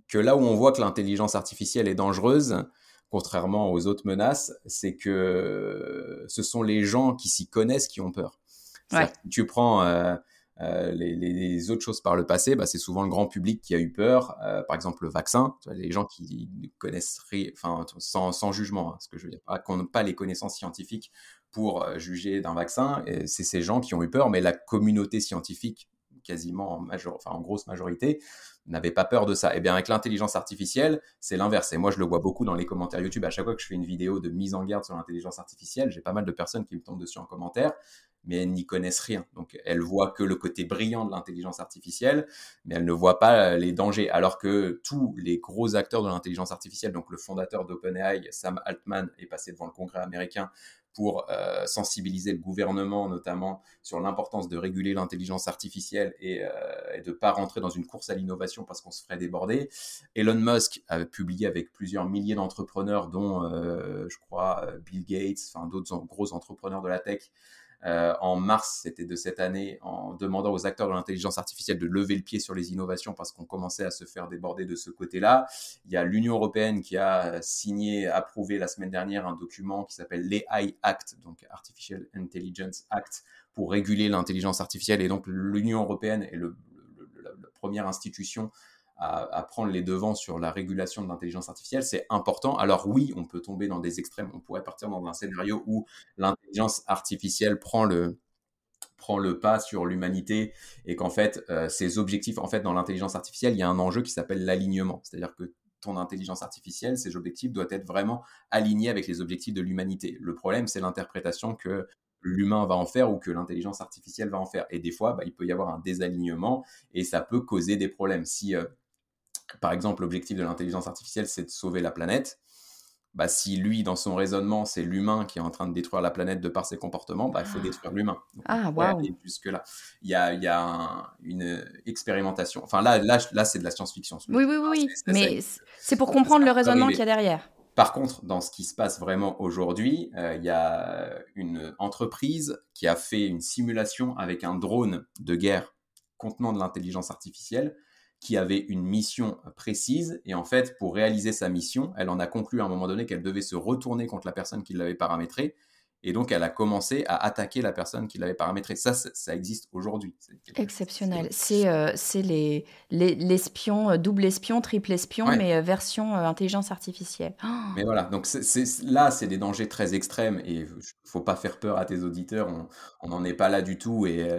que là où on voit que l'intelligence artificielle est dangereuse, contrairement aux autres menaces, c'est que ce sont les gens qui s'y connaissent qui ont peur. Tu prends... Euh, euh, les, autres choses par le passé, bah, c'est souvent le grand public qui a eu peur. Euh, par exemple, le vaccin, les gens qui connaissent enfin, sans, jugement, hein, ce que je veux dire, qui n'ont pas les connaissances scientifiques pour euh, juger d'un vaccin, c'est ces gens qui ont eu peur, mais la communauté scientifique, quasiment en, en grosse majorité, n'avait pas peur de ça. Et eh bien avec l'intelligence artificielle, c'est l'inverse. Et moi, je le vois beaucoup dans les commentaires YouTube. À chaque fois que je fais une vidéo de mise en garde sur l'intelligence artificielle, j'ai pas mal de personnes qui me tombent dessus en commentaire mais elles n'y connaissent rien. Donc elles voient que le côté brillant de l'intelligence artificielle, mais elles ne voient pas les dangers. Alors que tous les gros acteurs de l'intelligence artificielle, donc le fondateur d'OpenAI, Sam Altman, est passé devant le Congrès américain pour euh, sensibiliser le gouvernement notamment sur l'importance de réguler l'intelligence artificielle et, euh, de ne pas rentrer dans une course à l'innovation parce qu'on se ferait déborder. Elon Musk a publié avec plusieurs milliers d'entrepreneurs, dont euh, je crois Bill Gates, enfin d'autres gros entrepreneurs de la tech, euh, en mars, c'était de cette année, en demandant aux acteurs de l'intelligence artificielle de lever le pied sur les innovations parce qu'on commençait à se faire déborder de ce côté-là. Il y a l'Union européenne qui a signé, approuvé la semaine dernière un document qui s'appelle l'AI Act, donc Artificial Intelligence Act, pour réguler l'intelligence artificielle. Et donc l'Union européenne est le, la première institution à, prendre les devants sur la régulation de l'intelligence artificielle, c'est important. Alors oui, on peut tomber dans des extrêmes. On pourrait partir dans un scénario où l'intelligence artificielle prend le prend le pas sur l'humanité et qu'en fait, euh, ces objectifs, en fait, dans l'intelligence artificielle, il y a un enjeu qui s'appelle l'alignement. C'est-à-dire que ton intelligence artificielle, ses objectifs doivent être vraiment alignés avec les objectifs de l'humanité. Le problème, c'est l'interprétation que l'humain va en faire ou que l'intelligence artificielle va en faire. Et des fois, bah, il peut y avoir un désalignement et ça peut causer des problèmes. Si euh, par exemple, l'objectif de l'intelligence artificielle, c'est de sauver la planète. bah, si lui, dans son raisonnement, c'est l'humain qui est en train de détruire la planète de par ses comportements, bah, il faut ah. détruire l'humain. Ah, waouh Jusque-là. Il y a, il y a une expérimentation. Enfin, là, là, là c'est de la science-fiction. Oui, oui, oui, mais c'est pour comprendre le raisonnement qu'il y a derrière. Par contre, dans ce qui se passe vraiment aujourd'hui, euh, il y a une entreprise qui a fait une simulation avec un drone de guerre contenant de l'intelligence artificielle qui avait une mission précise. Et en fait, pour réaliser sa mission, elle en a conclu à un moment donné qu'elle devait se retourner contre la personne qui l'avait paramétré et donc, elle a commencé à attaquer la personne qui l'avait paramétré. Ça, ça, existe aujourd'hui. Exceptionnel. C'est euh, les l'espion, euh, double espion, triple espion, mais euh, version intelligence artificielle. Mais voilà, donc là, c'est des dangers très extrêmes et il faut pas faire peur à tes auditeurs. On n'en est pas là du tout et,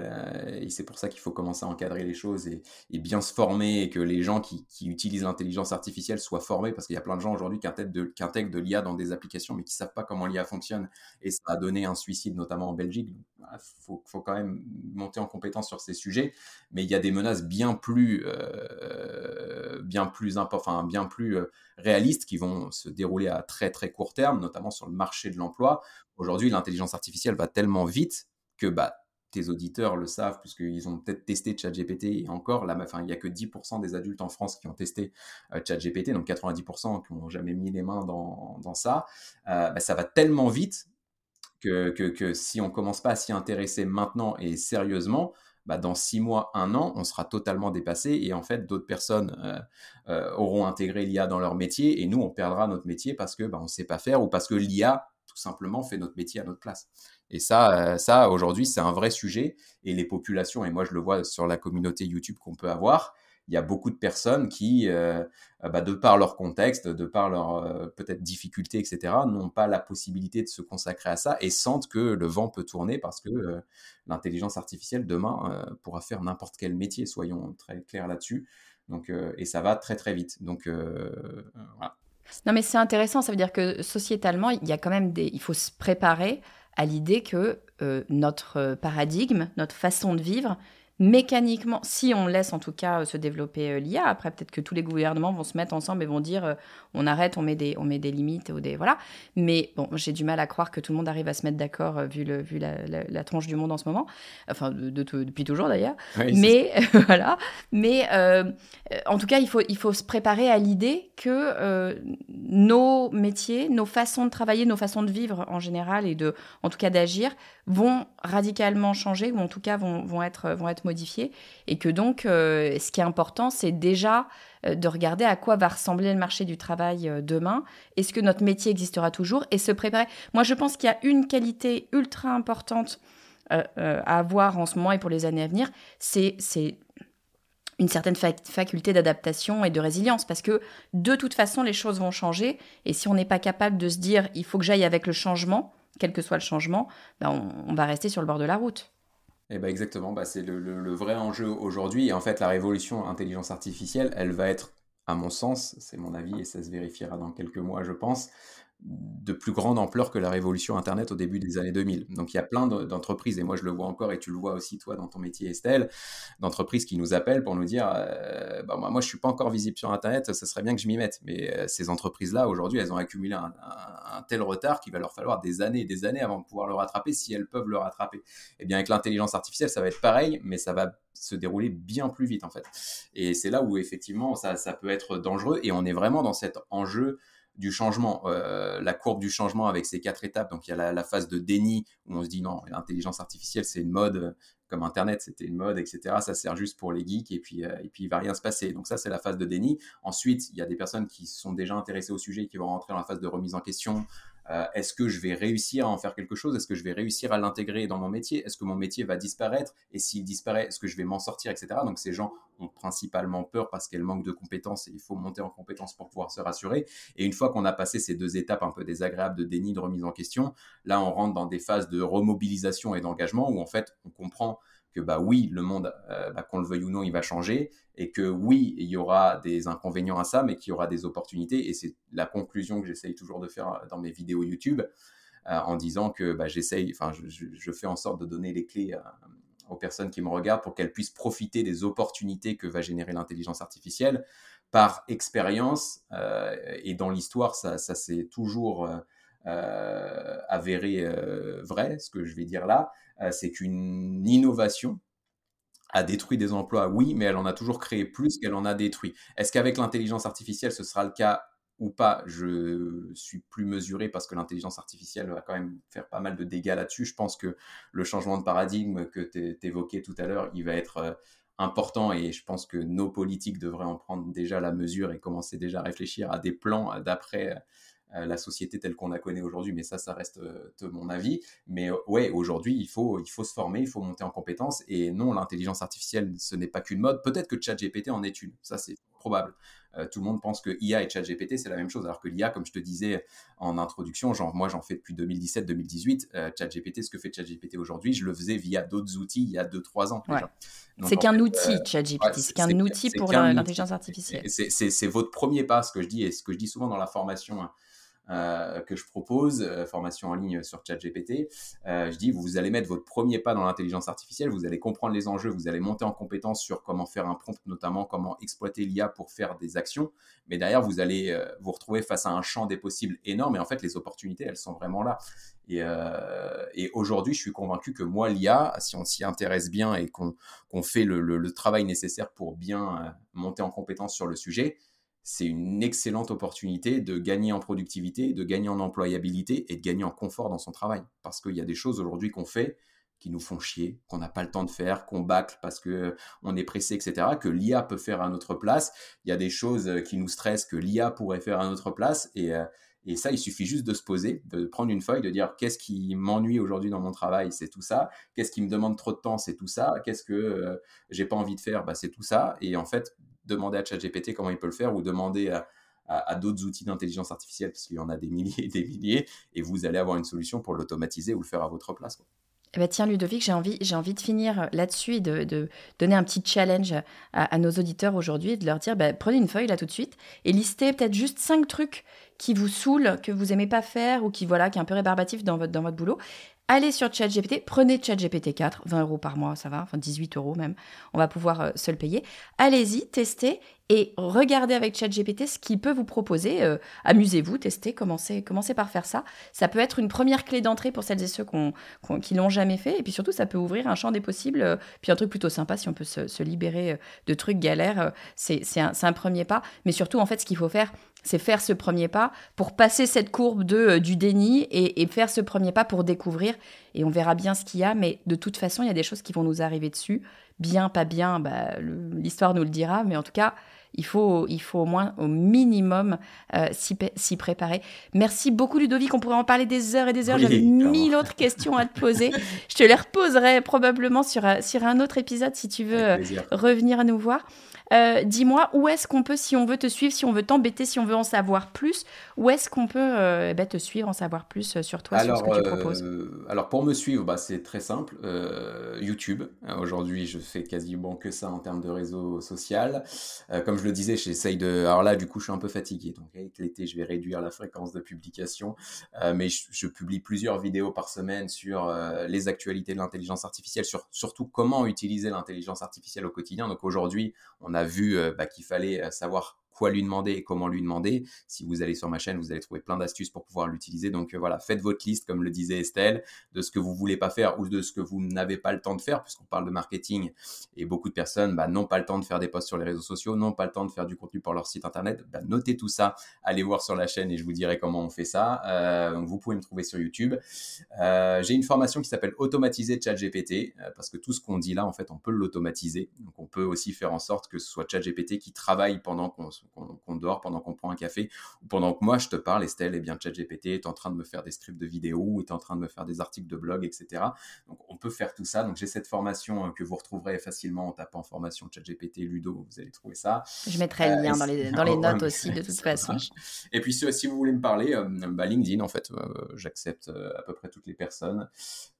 c'est pour ça qu'il faut commencer à encadrer les choses et, bien se former et que les gens qui, qui utilisent l'intelligence artificielle soient formés parce qu'il y a plein de gens aujourd'hui qui intègrent de, de l'IA dans des applications mais qui savent pas comment l'IA fonctionne et ça a donné un suicide, notamment en Belgique. Il faut, quand même monter en compétence sur ces sujets. Mais il y a des menaces bien plus, euh, bien plus, enfin, bien plus euh, réalistes qui vont se dérouler à très très court terme, notamment sur le marché de l'emploi. Aujourd'hui, l'intelligence artificielle va tellement vite que bah, tes auditeurs le savent, puisqu'ils ont peut-être testé ChatGPT et encore, là, enfin, il n'y a que 10% des adultes en France qui ont testé euh, ChatGPT, donc 90% qui n'ont jamais mis les mains dans, ça. Bah, ça va tellement vite que, si on commence pas à s'y intéresser maintenant et sérieusement, bah, dans six mois, un an, on sera totalement dépassé et en fait, d'autres personnes euh, euh, auront intégré l'IA dans leur métier et nous, on perdra notre métier parce que bah, on ne sait pas faire ou parce que l'IA, tout simplement, fait notre métier à notre place. Et ça, euh, ça aujourd'hui, c'est un vrai sujet et les populations, et moi je le vois sur la communauté YouTube qu'on peut avoir, il y a beaucoup de personnes qui, euh, euh, bah, de par leur contexte, de par leur euh, peut-être difficultés, etc., n'ont pas la possibilité de se consacrer à ça et sentent que le vent peut tourner parce que l'intelligence artificielle demain pourra faire n'importe quel métier, soyons très clairs là-dessus. Donc, et ça va très très vite. Donc. Non mais c'est intéressant, ça veut dire que sociétalement, il y a quand même des, il faut se préparer à l'idée que notre paradigme, notre façon de vivre mécaniquement, si on laisse en tout cas euh, se développer euh, l'IA, après peut-être que tous les gouvernements vont se mettre ensemble et vont dire euh, on arrête, on met des, on met des limites ou des voilà. Mais bon, j'ai du mal à croire que tout le monde arrive à se mettre d'accord vu le vu la, la, tronche du monde en ce moment, enfin de, depuis toujours d'ailleurs. mais voilà. Mais en tout cas, il faut il faut se préparer à l'idée que nos métiers, nos façons de travailler, nos façons de vivre en général et de en tout cas d'agir vont radicalement changer ou en tout cas vont, vont être vont être modifiés et que donc euh, ce qui est important c'est déjà euh, de regarder à quoi va ressembler le marché du travail euh, demain. Est-ce que notre métier existera toujours et se préparer? Moi je pense qu'il y a une qualité ultra importante à avoir en ce moment et pour les années à venir c'est une certaine faculté d'adaptation et de résilience. Parce que de toute façon les choses vont changer. Et si on n'est pas capable de se dire il faut que j'aille avec le changement quel que soit le changement, ben on, va rester sur le bord de la route. Eh ben exactement, bah c'est le, vrai enjeu aujourd'hui. Et en fait, la révolution intelligence artificielle, elle va être, à mon sens, c'est mon avis et ça se vérifiera dans quelques mois, je pense, de plus grande ampleur que la révolution Internet au début des années 2000. Donc il y a plein d'entreprises, et moi je le vois encore, et tu le vois aussi toi dans ton métier Estelle, d'entreprises qui nous appellent pour nous dire, euh, bah, moi, je suis pas encore visible sur Internet, ça serait bien que je m'y mette. Mais euh, ces entreprises-là, aujourd'hui, elles ont accumulé un, tel retard qu'il va leur falloir des années et des années avant de pouvoir le rattraper, si elles peuvent le rattraper. Et eh bien avec l'intelligence artificielle, ça va être pareil, mais ça va se dérouler bien plus vite en fait. Et c'est là où effectivement ça, ça peut être dangereux, et on est vraiment dans cet enjeu du changement, euh, la courbe du changement avec ces quatre étapes. Donc il y a la, phase de déni où on se dit non, l'intelligence artificielle c'est une mode, comme Internet c'était une mode, etc. Ça sert juste pour les geeks et puis, euh, et puis il va rien se passer. Donc ça c'est la phase de déni. Ensuite il y a des personnes qui sont déjà intéressées au sujet qui vont rentrer dans la phase de remise en question, euh, est-ce que je vais réussir à en faire quelque chose? Est-ce que je vais réussir à l'intégrer dans mon métier? Est-ce que mon métier va disparaître? Et s'il disparaît, est-ce que je vais m'en sortir, etc. Donc ces gens ont principalement peur parce qu'elles manquent de compétences et il faut monter en compétences pour pouvoir se rassurer. Et une fois qu'on a passé ces deux étapes un peu désagréables de déni, de remise en question, là on rentre dans des phases de remobilisation et d'engagement où en fait on comprend que bah oui, le monde, euh, bah, qu'on le veuille ou non, il va changer, et que oui, il y aura des inconvénients à ça, mais qu'il y aura des opportunités. Et c'est la conclusion que j'essaye toujours de faire dans mes vidéos YouTube, euh, en disant que bah, j'essaye, enfin, je, fais en sorte de donner les clés euh, aux personnes qui me regardent pour qu'elles puissent profiter des opportunités que va générer l'intelligence artificielle par expérience, et dans l'histoire, ça s'est toujours avéré vrai, ce que je vais dire là, c'est qu'une innovation a détruit des emplois, oui, mais elle en a toujours créé plus qu'elle en a détruit. Est-ce qu'avec l'intelligence artificielle, ce sera le cas ou pas, je suis plus mesuré parce que l'intelligence artificielle va quand même faire pas mal de dégâts là-dessus. Je pense que le changement de paradigme que tu évoquais tout à l'heure, il va être euh, important et je pense que nos politiques devraient en prendre déjà la mesure et commencer déjà à réfléchir à des plans d'après euh, la société telle qu'on la connaît aujourd'hui, mais ça, ça reste euh, de mon avis. Mais ouais, aujourd'hui, il faut, il faut se former, il faut monter en compétences. Et non, l'intelligence artificielle, ce n'est pas qu'une mode. Peut-être que ChatGPT en est une. Ça, c'est probable. Euh, tout le monde pense que IA et ChatGPT, c'est la même chose, alors que l'IA, comme je te disais en introduction, genre, moi j'en fais depuis 2017-2018. Euh, ChatGPT, ce que fait ChatGPT aujourd'hui, je le faisais via d'autres outils il y a 2-3 ans C'est qu'un outil, euh, ChatGPT, c'est qu'un outil pour l'intelligence artificielle. C'est votre premier pas, ce que je dis, et ce que je dis souvent dans la formation hein, euh, que je propose, euh, formation en ligne sur ChatGPT, euh, je dis vous allez mettre votre premier pas dans l'intelligence artificielle, vous allez comprendre les enjeux, vous allez monter en compétence sur comment faire un prompt, notamment comment exploiter l'IA pour faire des actions. Mais derrière, vous allez vous retrouver face à un champ des possibles énorme. Et en fait, les opportunités, elles sont vraiment là. Et, aujourd'hui, je suis convaincu que moi, l'IA, si on s'y intéresse bien et qu'on fait le, le, travail nécessaire pour bien monter en compétence sur le sujet, c'est une excellente opportunité de gagner en productivité, de gagner en employabilité et de gagner en confort dans son travail. Parce qu'il y a des choses aujourd'hui qu'on fait qui nous font chier, qu'on n'a pas le temps de faire, qu'on bâcle parce que on est pressé, etc., que l'IA peut faire à notre place. Il y a des choses qui nous stressent que l'IA pourrait faire à notre place. Et, euh, et ça, il suffit juste de se poser, de prendre une feuille, de dire qu'est-ce qui m'ennuie aujourd'hui dans mon travail, c'est tout ça. Qu'est-ce qui me demande trop de temps, c'est tout ça. Qu'est-ce que euh, j'ai pas envie de faire, bah, c'est tout ça. Et en fait, demander à ChatGPT comment il peut le faire ou demander à, d'autres outils d'intelligence artificielle, parce qu'il y en a des milliers et des milliers, et vous allez avoir une solution pour l'automatiser ou le faire à votre place. Eh ben tiens, Ludovic, j'ai envie, j'ai envie de finir là-dessus et de, donner un petit challenge à, nos auditeurs aujourd'hui et de leur dire bah, prenez une feuille là tout de suite et listez peut-être juste cinq trucs qui vous saoulent, que vous aimez pas faire ou qui, voilà, qui est un peu rébarbatif dans votre, dans votre boulot allez sur ChatGPT, prenez ChatGPT 4, 20 euros par mois, ça va, enfin 18 euros même, on va pouvoir euh, se le payer. Allez-y, testez et regardez avec ChatGPT ce qu'il peut vous proposer. Euh, amusez-vous, testez, commencez, commencez par faire ça. Ça peut être une première clé d'entrée pour celles et ceux qui l'ont jamais fait. Et puis surtout, ça peut ouvrir un champ des possibles. Euh, puis un truc plutôt sympa, si on peut se, libérer de trucs galères, c'est un, un premier pas. Mais surtout, en fait, ce qu'il faut faire, c'est faire ce premier pas pour passer cette courbe de, euh, du déni et, faire ce premier pas pour découvrir. Et on verra bien ce qu'il y a, mais de toute façon, il y a des choses qui vont nous arriver dessus. Bien, pas bien, bah, l'histoire nous le dira, mais en tout cas, il faut, il faut au moins, au minimum, euh, s'y préparer. Merci beaucoup, Ludovic. On pourrait en parler des heures et des heures. J'avais mille autres questions à te poser. Je te les reposerai probablement sur, sur un autre épisode si tu veux revenir à nous voir. Euh, dis-moi, où est-ce qu'on peut, si on veut te suivre, si on veut t'embêter, si on veut en savoir plus, où est-ce qu'on peut euh, eh ben, te suivre, en savoir plus euh, sur toi, alors, sur ce que tu proposes? Alors, pour me suivre, bah, c'est très simple. YouTube. Aujourd'hui, je fais quasiment que ça en termes de réseau social. comme je le disais, j'essaye de... Alors là, du coup, je suis un peu fatigué. Donc, avec l'été, je vais réduire la fréquence de publication. mais je, publie plusieurs vidéos par semaine sur les actualités de l'intelligence artificielle, sur surtout comment utiliser l'intelligence artificielle au quotidien. Donc, aujourd'hui, on on vu bah, qu'il fallait savoir quoi lui demander et comment lui demander. Si vous allez sur ma chaîne, vous allez trouver plein d'astuces pour pouvoir l'utiliser. Donc euh, voilà, faites votre liste, comme le disait Estelle, de ce que vous voulez pas faire ou de ce que vous n'avez pas le temps de faire, puisqu'on parle de marketing et beaucoup de personnes bah, n'ont pas le temps de faire des posts sur les réseaux sociaux, n'ont pas le temps de faire du contenu pour leur site internet. Bah, notez tout ça, allez voir sur la chaîne et je vous dirai comment on fait ça. Euh, vous pouvez me trouver sur YouTube. Euh, j'ai une formation qui s'appelle Automatiser ChatGPT, parce que tout ce qu'on dit là, en fait, on peut l'automatiser. Donc on peut aussi faire en sorte que ce soit ChatGPT qui travaille pendant qu'on qu'on dort, pendant qu'on prend un café, ou pendant que moi je te parle, Estelle, et eh bien ChatGPT est en train de me faire des scripts de vidéos, est en train de me faire des articles de blog, etc. Donc on peut faire tout ça. Donc j'ai cette formation euh, que vous retrouverez facilement en tapant formation ChatGPT Ludo, vous allez trouver ça. Je mettrai le lien euh, dans les, dans les notes aussi de toute façon. Et puis si, vous voulez me parler, euh, bah, LinkedIn en fait, j'accepte à peu près toutes les personnes,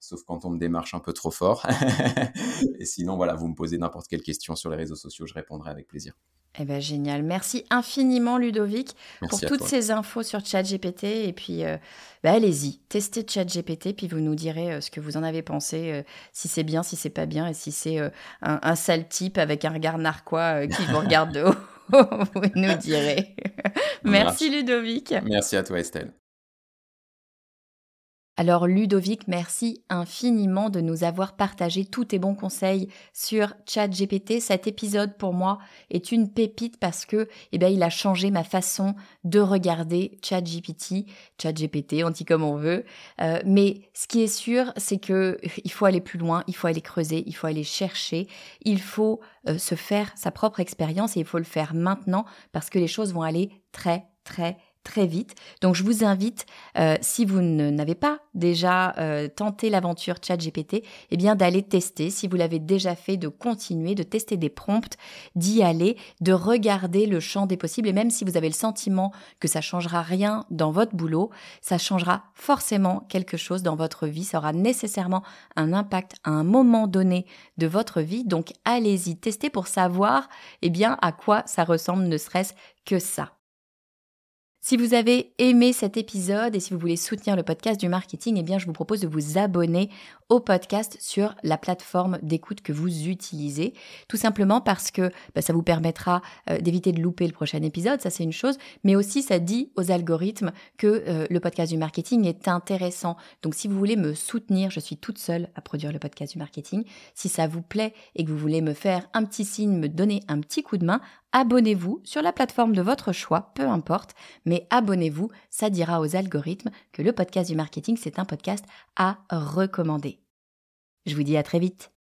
sauf quand on me démarche un peu trop fort. et sinon voilà, vous me posez n'importe quelle question sur les réseaux sociaux, je répondrai avec plaisir. Eh ben génial. Merci infiniment Ludovic pour toutes ces infos sur ChatGPT et puis euh, bah, allez-y, testez ChatGPT puis vous nous direz euh, ce que vous en avez pensé, euh, si c'est bien, si c'est pas bien et si c'est un, un, sale type avec un regard narquois qui vous regarde de haut vous nous direz. Merci Ludovic. Merci à toi Estelle. Alors Ludovic, merci infiniment de nous avoir partagé tous tes bons conseils sur ChatGPT. Cet épisode pour moi est une pépite parce que eh bien, il a changé ma façon de regarder ChatGPT, ChatGPT, on dit comme on veut. Euh, mais ce qui est sûr, c'est que il faut aller plus loin, il faut aller creuser, il faut aller chercher, il faut euh, se faire sa propre expérience et il faut le faire maintenant parce que les choses vont aller très très très vite. Donc je vous invite, euh, si vous n'avez pas déjà euh, tenté l'aventure ChatGPT, eh bien d'aller tester. Si vous l'avez déjà fait, de continuer, de tester des prompts, d'y aller, de regarder le champ des possibles. Et même si vous avez le sentiment que ça changera rien dans votre boulot, ça changera forcément quelque chose dans votre vie. Ça aura nécessairement un impact à un moment donné de votre vie. Donc allez-y, testez pour savoir, eh bien à quoi ça ressemble, ne serait-ce que ça. Si vous avez aimé cet épisode et si vous voulez soutenir le podcast du marketing, eh bien, je vous propose de vous abonner au podcast sur la plateforme d'écoute que vous utilisez. Tout simplement parce que bah, ça vous permettra euh, d'éviter de louper le prochain épisode, ça c'est une chose, mais aussi ça dit aux algorithmes que euh, le podcast du marketing est intéressant. Donc si vous voulez me soutenir, je suis toute seule à produire le podcast du marketing. Si ça vous plaît et que vous voulez me faire un petit signe, me donner un petit coup de main, abonnez-vous sur la plateforme de votre choix, peu importe, mais abonnez-vous, ça dira aux algorithmes que le podcast du marketing, c'est un podcast à recommander. Je vous dis à très vite.